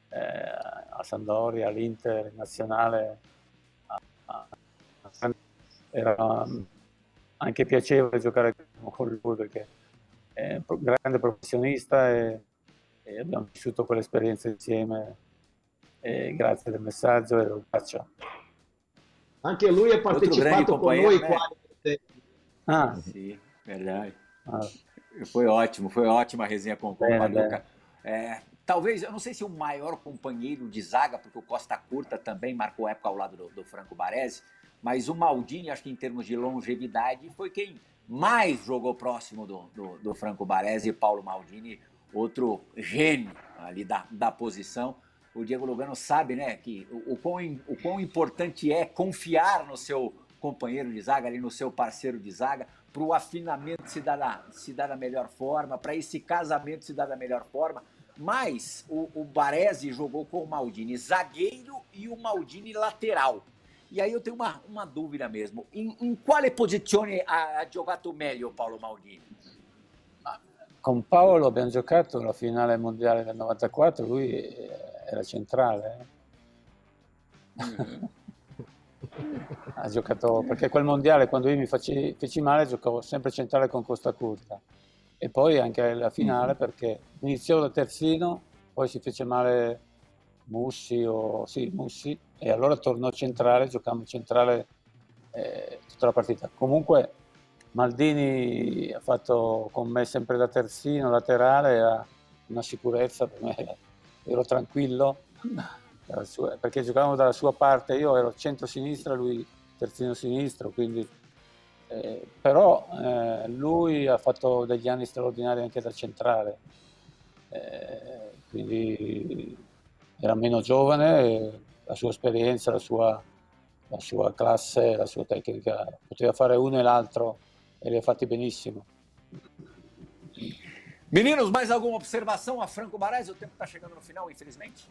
eh, a Sandoria, all'Inter, in nazionale. A, a, era anche piacevole giocare con lui perché è un grande professionista e, e abbiamo vissuto quell'esperienza insieme. E grazie del messaggio e lo abbraccio. Anche lui ha partecipato con noi qua. Ah, sì, verdade. Ah. Foi ótimo, foi ótima a resenha com, é, o Paduca. É, talvez, eu não sei se o maior companheiro de zaga, porque o Costa Curta também marcou época ao lado do, do Franco Baresi, mas o Maldini, acho que em termos de longevidade, foi quem mais jogou próximo do, do, do Franco Baresi e Paulo Maldini, outro gênio ali da, da posição. O Diego Lugano sabe, né, que o, o, quão, o quão importante é confiar no seu companheiro de zaga, ali no seu parceiro de zaga para o afinamento se dar, da, se dar da melhor forma, para esse casamento se dar da melhor forma. Mas o, o Baresi jogou com o Maldini zagueiro e o Maldini lateral. E aí eu tenho uma, uma dúvida mesmo. In, in quale posizione ha giocato meglio Paolo Maldini? Con Paolo abbiamo giocato la finale mondiale del 94, lui era centrale. Eh? Mm-hmm. ha giocato perché quel mondiale quando io mi feci, feci male giocavo sempre centrale con Costa Curta e poi anche la finale perché iniziò da terzino, poi si fece male Mussi, o, sì, Mussi e allora tornò centrale, giocammo centrale eh, tutta la partita. Comunque Maldini ha fatto con me sempre da terzino, laterale, ha una sicurezza per me, ero tranquillo sua, perché giocavamo dalla sua parte, io ero centro-sinistra, lui terzino sinistro, quindi eh, però eh, lui ha fatto degli anni straordinari anche da centrale, eh, quindi era meno giovane, la sua esperienza, la sua, la sua classe, la sua tecnica, poteva fare uno e l'altro e li ha fatti benissimo. Meninos, mais alguma observação a Franco Baresi? O tempo está chegando no final, infelizmente.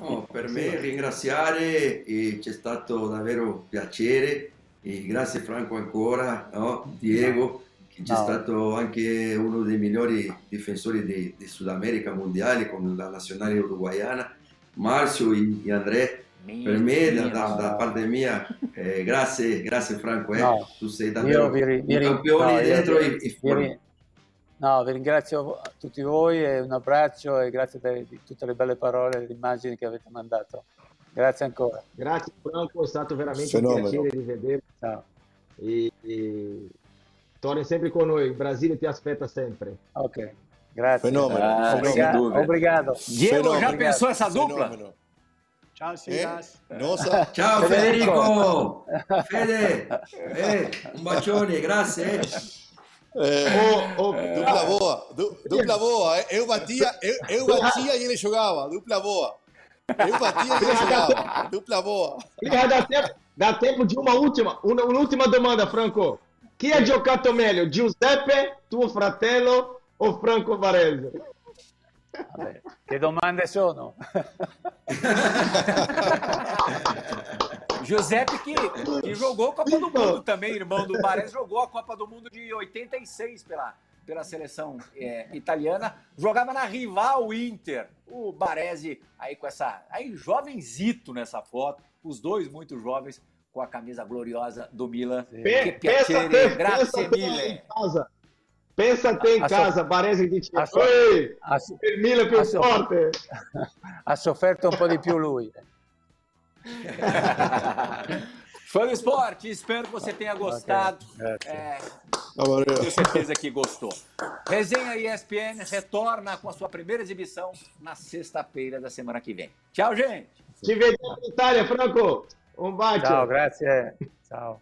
No, per me ringraziare, c'è stato davvero piacere, e grazie Franco ancora, no? Diego, che c'è no. stato anche uno dei migliori difensori di, di Sud America mondiale con la nazionale uruguayana, Marcio e, e André. per me, da, da, da, parte mia, eh, grazie, grazie Franco, eh. no. tu sei davvero vi, vi, un campione dentro io, e, e fuori. No, vi ringrazio a tutti voi e un abbraccio e grazie per tutte le belle parole e le immagini che avete mandato. Grazie ancora. Grazie Franco, è stato veramente Fenomeno. un piacere di vedervi. Ciao. E, e... Torni sempre con noi, il Brasile ti aspetta sempre. Ok, grazie. Fenomeno. Ah, obrigado. obrigado. Diego, Fenomeno. já pensou essa dupla? Fenomeno. Ciao Silas. Eh? Ciao Federico. Fede, eh, un bacione, grazie. É, oh, oh, dupla boa, du, dupla boa. Eu batia, eu, eu batia e ele jogava. Dupla boa. Eu batia e ele jogava. Dupla boa. Dá tempo, dá tempo de uma última, uma, uma última domanda, Franco. Chi ha giocato meglio, Giuseppe, tuo fratello o Franco Varese? Vabbè, che domande sono? Giuseppe que, que jogou a Copa do Mundo também, irmão do Baresi, jogou a Copa do Mundo de 86 pela, pela seleção é, italiana, jogava na rival Inter. O Baresi aí com essa, aí jovenzito nessa foto, os dois muito jovens com a camisa gloriosa do Milan. Che piacere, grazie mille. Pensa a te in casa, Baresi dice, il Milan più forte. Ha sofferto un po' di più lui. Fã do esporte, espero que você tenha gostado. Okay. É, tenho certeza que gostou. Resenha ESPN retorna com a sua primeira exibição na sexta-feira da semana que vem. Tchau, gente. Te vedo na Itália, Franco. Um bate. Tchau, grazie. Ciao.